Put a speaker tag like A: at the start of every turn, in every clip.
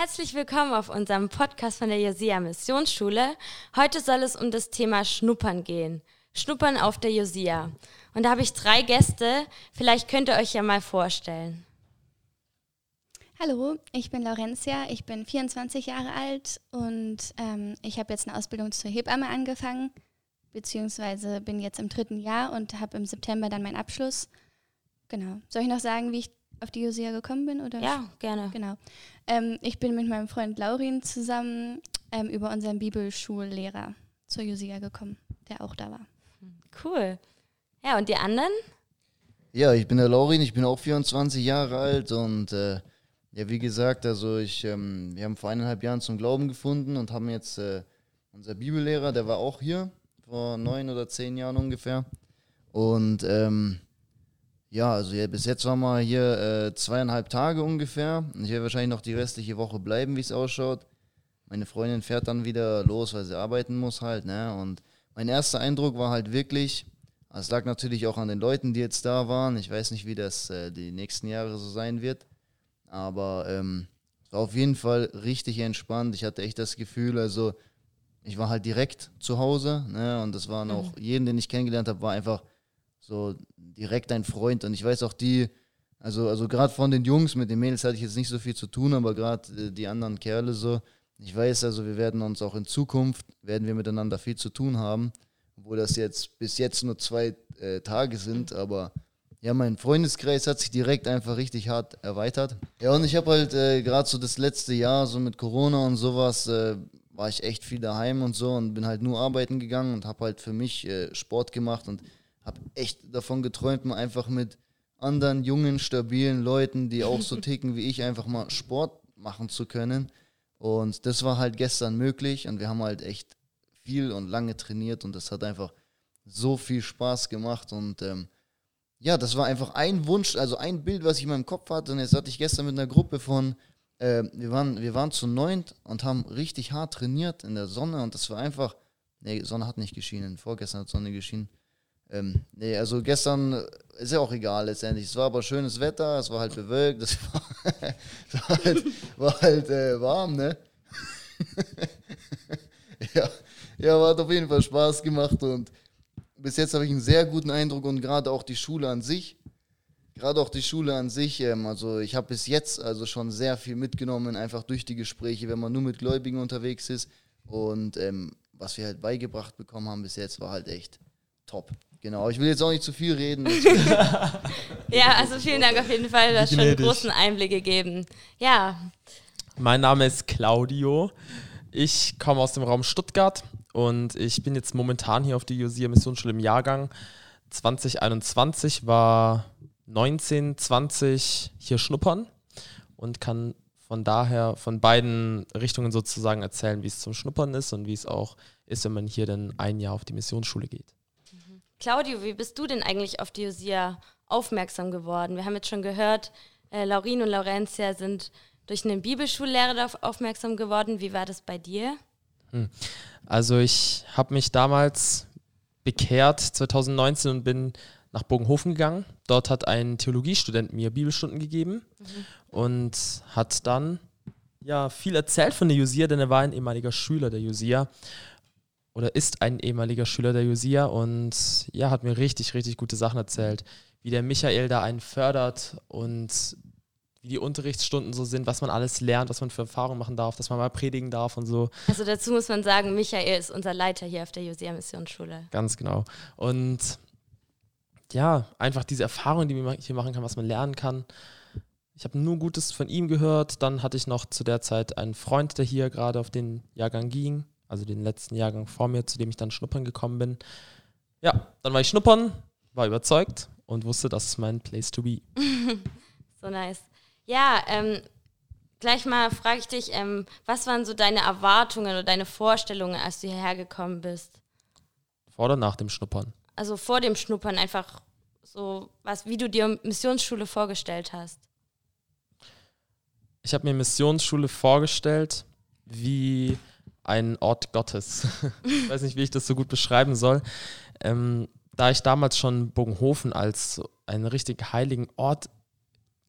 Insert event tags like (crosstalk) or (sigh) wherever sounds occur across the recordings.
A: Herzlich willkommen auf unserem Podcast von der Josia Missionsschule. Heute soll es um das Thema Schnuppern gehen. Schnuppern auf der Josia. Und da habe ich drei Gäste. Vielleicht könnt ihr euch ja mal vorstellen.
B: Hallo, ich bin Laurentia, ich bin 24 Jahre alt und ähm, ich habe jetzt eine Ausbildung zur Hebamme angefangen, beziehungsweise bin jetzt im dritten Jahr und habe im September dann meinen Abschluss. Genau. Soll ich noch sagen, wie ich auf die Josia gekommen bin? Oder?
A: Ja, gerne.
B: Genau. Ähm, ich bin mit meinem Freund Laurin zusammen ähm, über unseren Bibelschullehrer zur Josia gekommen, der auch da war.
A: Cool. Ja, und die anderen?
C: Ja, ich bin der Laurin, ich bin auch 24 Jahre alt und äh, ja, wie gesagt, also ich, ähm, wir haben vor eineinhalb Jahren zum Glauben gefunden und haben jetzt äh, unser Bibellehrer, der war auch hier vor neun oder zehn Jahren ungefähr. Und ähm, ja, also ja, bis jetzt waren wir hier äh, zweieinhalb Tage ungefähr. Ich werde wahrscheinlich noch die restliche Woche bleiben, wie es ausschaut. Meine Freundin fährt dann wieder los, weil sie arbeiten muss halt, ne? Und mein erster Eindruck war halt wirklich, es lag natürlich auch an den Leuten, die jetzt da waren. Ich weiß nicht, wie das äh, die nächsten Jahre so sein wird. Aber ähm, es war auf jeden Fall richtig entspannt. Ich hatte echt das Gefühl, also ich war halt direkt zu Hause, ne? Und das waren
A: Mhm.
C: auch, jeden, den ich kennengelernt habe, war einfach so direkt ein Freund. Und ich weiß auch die, also, also gerade von den Jungs, mit den Mädels hatte ich jetzt nicht so viel zu tun, aber gerade äh, die anderen Kerle so, ich weiß also, wir werden uns auch in Zukunft, werden wir miteinander viel zu tun haben, obwohl das jetzt bis jetzt nur zwei äh, Tage sind, aber ja, mein Freundeskreis hat sich direkt einfach richtig hart erweitert. Ja, und ich habe halt äh, gerade so das letzte Jahr, so mit Corona und sowas, äh, war ich echt viel daheim und so und bin halt nur arbeiten gegangen und habe halt für mich äh, Sport gemacht und habe echt davon geträumt, mal einfach mit anderen jungen, stabilen Leuten, die auch so (laughs) ticken wie ich, einfach mal Sport machen zu können. Und das war halt gestern möglich und wir haben halt echt viel und lange trainiert und das hat einfach so viel Spaß gemacht und ähm, ja, das war einfach ein Wunsch, also ein Bild, was ich in meinem Kopf hatte. Und jetzt hatte ich gestern mit einer Gruppe von, äh, wir, waren, wir waren zu neunt und haben richtig hart trainiert in der Sonne und das war einfach, nee, Sonne hat nicht geschienen, vorgestern hat Sonne geschienen. Ähm, nee, also gestern äh, ist ja auch egal letztendlich. Es war aber schönes Wetter, es war halt bewölkt, (laughs) es war, es war halt, war halt äh, warm, ne? (laughs) ja, ja, hat auf jeden Fall Spaß gemacht und bis jetzt habe ich einen sehr guten Eindruck und gerade auch die Schule an sich. Gerade auch die Schule an sich, ähm, also ich habe bis jetzt also schon sehr viel mitgenommen, einfach durch die Gespräche, wenn man nur mit Gläubigen unterwegs ist. Und ähm, was wir halt beigebracht bekommen haben bis jetzt, war halt echt top. Genau, ich will jetzt auch nicht zu viel reden. (laughs) (laughs)
A: Ja, also vielen Dank auf jeden Fall. Du hast schon einen großen Einblick gegeben. Ja,
D: Mein Name ist Claudio. Ich komme aus dem Raum Stuttgart und ich bin jetzt momentan hier auf die Josia Missionsschule im Jahrgang 2021, war 19, 20 hier schnuppern und kann von daher von beiden Richtungen sozusagen erzählen, wie es zum Schnuppern ist und wie es auch ist, wenn man hier dann ein Jahr auf die Missionsschule geht.
A: Claudio, wie bist du denn eigentlich auf die Josia aufmerksam geworden? Wir haben jetzt schon gehört, äh, Laurin und Laurentia sind durch einen Bibelschullehrer darauf aufmerksam geworden. Wie war das bei dir?
D: Also ich habe mich damals bekehrt 2019 und bin nach Bogenhofen gegangen. Dort hat ein Theologiestudent mir Bibelstunden gegeben und hat dann ja viel erzählt von der Josia, denn er war ein ehemaliger Schüler der Josia oder ist ein ehemaliger Schüler der Josia und ja, hat mir richtig, richtig gute Sachen erzählt, wie der Michael da einen fördert und wie die Unterrichtsstunden so sind, was man alles lernt, was man für Erfahrungen machen darf, dass man mal predigen darf und so.
A: Also dazu muss man sagen, Michael ist unser Leiter hier auf der Josia Missionsschule.
D: Ganz genau. Und ja, einfach diese Erfahrung, die man hier machen kann, was man lernen kann. Ich habe nur Gutes von ihm gehört. Dann hatte ich noch zu der Zeit einen Freund, der hier gerade auf den Jahrgang ging, also den letzten Jahrgang vor mir, zu dem ich dann schnuppern gekommen bin. Ja, dann war ich schnuppern, war überzeugt und wusste, das ist mein Place to be. (laughs)
A: So nice. Ja, ähm, gleich mal frage ich dich, ähm, was waren so deine Erwartungen oder deine Vorstellungen, als du hierher gekommen bist?
D: Vor oder nach dem Schnuppern.
A: Also vor dem Schnuppern einfach so, was, wie du dir Missionsschule vorgestellt hast.
D: Ich habe mir Missionsschule vorgestellt wie ein Ort Gottes. (laughs) ich weiß nicht, wie ich das so gut beschreiben soll. Ähm, da ich damals schon Bogenhofen als einen richtig heiligen Ort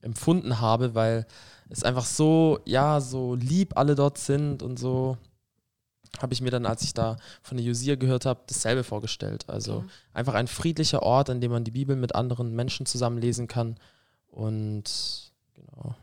D: empfunden habe, weil es einfach so, ja, so lieb alle dort sind und so habe ich mir dann, als ich da von der Josia gehört habe, dasselbe vorgestellt. Also okay. einfach ein friedlicher Ort, an dem man die Bibel mit anderen Menschen zusammenlesen kann. Und genau.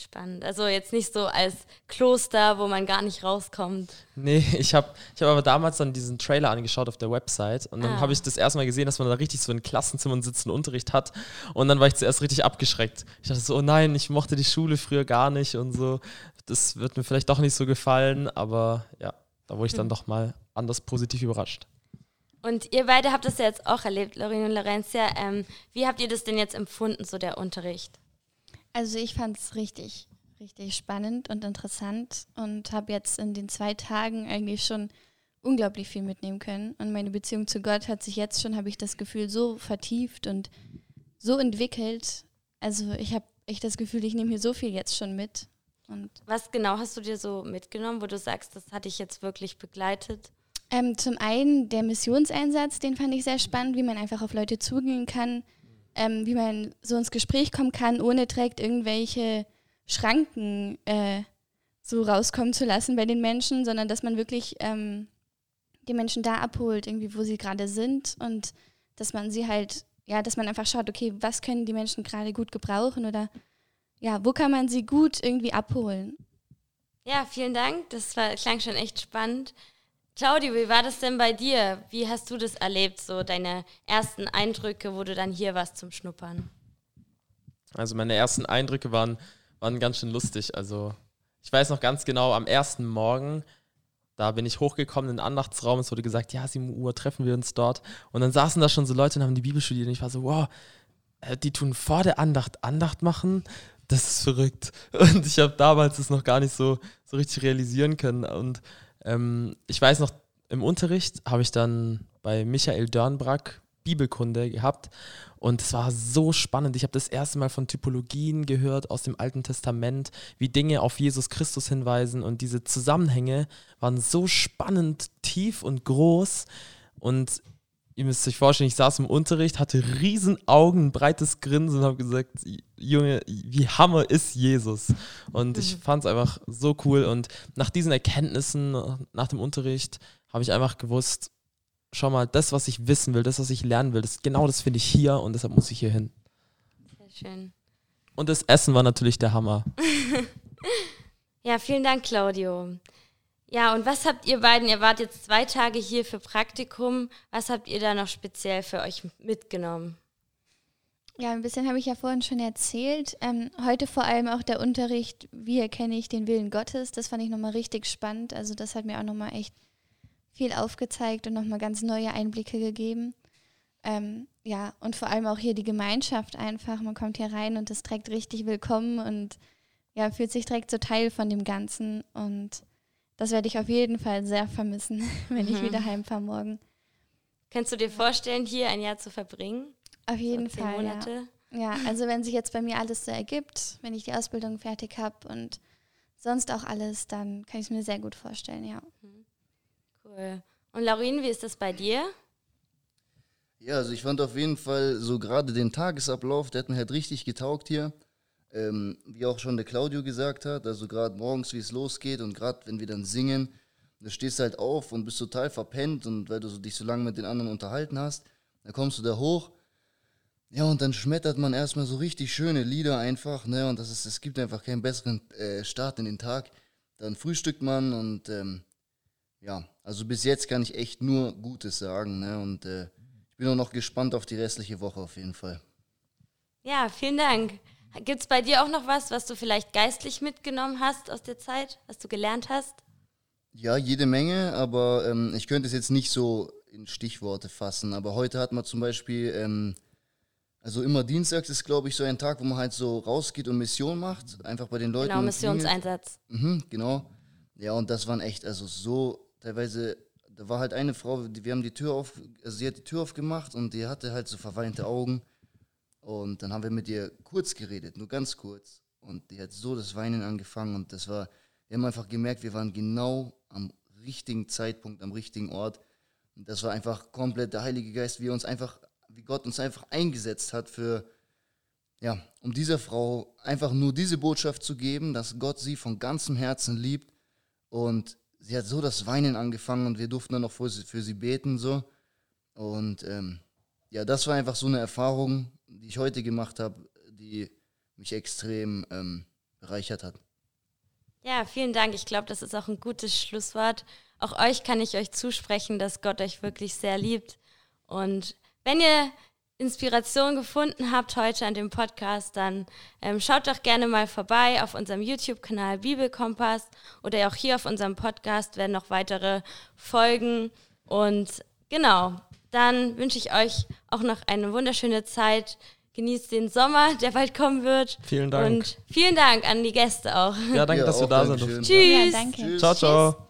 A: Spannend. Also jetzt nicht so als Kloster, wo man gar nicht rauskommt.
D: Nee, (laughs) ich habe ich hab aber damals dann diesen Trailer angeschaut auf der Website und dann ah. habe ich das erstmal gesehen, dass man da richtig so in Klassenzimmern sitzenden Unterricht hat und dann war ich zuerst richtig abgeschreckt. Ich dachte so, oh nein, ich mochte die Schule früher gar nicht und so. Das wird mir vielleicht doch nicht so gefallen, aber ja, da wurde ich dann hm. doch mal anders positiv überrascht.
A: Und ihr beide habt das ja jetzt auch erlebt, Lorin und Lorencia. Ähm, wie habt ihr das denn jetzt empfunden, so der Unterricht?
B: Also ich fand es richtig, richtig spannend und interessant und habe jetzt in den zwei Tagen eigentlich schon unglaublich viel mitnehmen können. Und meine Beziehung zu Gott hat sich jetzt schon, habe ich das Gefühl, so vertieft und so entwickelt. Also ich habe echt das Gefühl, ich nehme hier so viel jetzt schon mit.
A: Und Was genau hast du dir so mitgenommen, wo du sagst, das hat dich jetzt wirklich begleitet?
B: Ähm, zum einen der Missionseinsatz, den fand ich sehr spannend, wie man einfach auf Leute zugehen kann, ähm, wie man so ins Gespräch kommen kann, ohne direkt irgendwelche Schranken äh, so rauskommen zu lassen bei den Menschen, sondern dass man wirklich ähm, die Menschen da abholt, irgendwie wo sie gerade sind und dass man sie halt, ja, dass man einfach schaut, okay, was können die Menschen gerade gut gebrauchen oder ja, wo kann man sie gut irgendwie abholen?
A: Ja, vielen Dank. Das war, klang schon echt spannend. Claudio, wie war das denn bei dir? Wie hast du das erlebt, so deine ersten Eindrücke, wo du dann hier warst zum Schnuppern?
D: Also meine ersten Eindrücke waren, waren ganz schön lustig. Also ich weiß noch ganz genau, am ersten Morgen, da bin ich hochgekommen in den Andachtsraum, es wurde gesagt, ja, 7 Uhr treffen wir uns dort. Und dann saßen da schon so Leute und haben die Bibel studiert und ich war so, wow, äh, die tun vor der Andacht Andacht machen das ist verrückt. (laughs) Und ich habe damals das noch gar nicht so, so richtig realisieren können. Und ähm, ich weiß noch, im Unterricht habe ich dann bei Michael Dörnbrack Bibelkunde gehabt und es war so spannend. Ich habe das erste Mal von Typologien gehört aus dem Alten Testament, wie Dinge auf Jesus Christus hinweisen und diese Zusammenhänge waren so spannend, tief und groß und ihr müsst euch vorstellen, ich saß im Unterricht, hatte riesen Augen, ein breites Grinsen und habe gesagt, Junge, wie Hammer ist Jesus? Und ich mhm. fand es einfach so cool. Und nach diesen Erkenntnissen, nach dem Unterricht, habe ich einfach gewusst, schau mal, das, was ich wissen will, das, was ich lernen will, das, genau das finde ich hier und deshalb muss ich hier hin.
A: Sehr schön.
D: Und das Essen war natürlich der Hammer. (laughs)
A: ja, vielen Dank, Claudio. Ja, und was habt ihr beiden, ihr wart jetzt zwei Tage hier für Praktikum, was habt ihr da noch speziell für euch mitgenommen?
B: Ja, ein bisschen habe ich ja vorhin schon erzählt. Ähm, heute vor allem auch der Unterricht, wie erkenne ich den Willen Gottes, das fand ich nochmal richtig spannend. Also das hat mir auch nochmal echt viel aufgezeigt und nochmal ganz neue Einblicke gegeben. Ähm, ja, und vor allem auch hier die Gemeinschaft einfach. Man kommt hier rein und ist direkt richtig willkommen und ja, fühlt sich direkt so Teil von dem Ganzen und das werde ich auf jeden Fall sehr vermissen, (laughs) wenn mhm. ich wieder heimfahre morgen.
A: Kannst du dir vorstellen, hier ein Jahr zu verbringen?
B: Auf jeden so Fall. Monate? Ja. ja, also wenn sich jetzt bei mir alles so ergibt, wenn ich die Ausbildung fertig habe und sonst auch alles, dann kann ich es mir sehr gut vorstellen, ja. Mhm.
A: Cool. Und Laurin, wie ist das bei dir?
C: Ja, also ich fand auf jeden Fall so gerade den Tagesablauf, der hat mir halt richtig getaugt hier. Ähm, wie auch schon der Claudio gesagt hat, also gerade morgens, wie es losgeht und gerade wenn wir dann singen, da stehst du halt auf und bist total verpennt und weil du dich so lange mit den anderen unterhalten hast, dann kommst du da hoch. Ja, und dann schmettert man erstmal so richtig schöne Lieder einfach, ne? Und das ist, es gibt einfach keinen besseren äh, Start in den Tag. Dann frühstückt man und ähm, ja, also bis jetzt kann ich echt nur Gutes sagen, ne? Und äh, ich bin auch noch gespannt auf die restliche Woche auf jeden Fall.
A: Ja, vielen Dank. Gibt es bei dir auch noch was, was du vielleicht geistlich mitgenommen hast aus der Zeit, was du gelernt hast?
C: Ja, jede Menge, aber ähm, ich könnte es jetzt nicht so in Stichworte fassen. Aber heute hat man zum Beispiel, ähm, also immer Dienstags ist, glaube ich, so ein Tag, wo man halt so rausgeht und Mission macht, einfach bei den Leuten.
A: Genau, Missionseinsatz.
C: Mhm, genau. Ja, und das waren echt, also so teilweise, da war halt eine Frau, die, wir haben die Tür auf, also sie hat die Tür aufgemacht und die hatte halt so verweinte Augen. Und dann haben wir mit ihr kurz geredet, nur ganz kurz. Und die hat so das Weinen angefangen und das war, wir haben einfach gemerkt, wir waren genau am richtigen Zeitpunkt, am richtigen Ort. Und das war einfach komplett der Heilige Geist, wie uns einfach, wie Gott uns einfach eingesetzt hat für, ja, um dieser Frau einfach nur diese Botschaft zu geben, dass Gott sie von ganzem Herzen liebt. Und sie hat so das Weinen angefangen und wir durften dann noch für sie, für sie beten so. Und ähm, ja, das war einfach so eine Erfahrung, die ich heute gemacht habe, die mich extrem ähm, bereichert hat.
A: Ja, vielen Dank. Ich glaube, das ist auch ein gutes Schlusswort. Auch euch kann ich euch zusprechen, dass Gott euch wirklich sehr liebt. Und wenn ihr Inspiration gefunden habt heute an dem Podcast, dann ähm, schaut doch gerne mal vorbei auf unserem YouTube-Kanal Bibelkompass oder auch hier auf unserem Podcast werden noch weitere Folgen. Und genau, dann wünsche ich euch auch noch eine wunderschöne Zeit. Genießt den Sommer, der bald kommen wird.
D: Vielen Dank.
A: Und vielen Dank an die Gäste auch.
D: Ja, danke,
C: Ja,
D: dass wir da sind.
A: Tschüss.
B: Ja, danke.
C: Tschüss.
D: Ciao, ciao.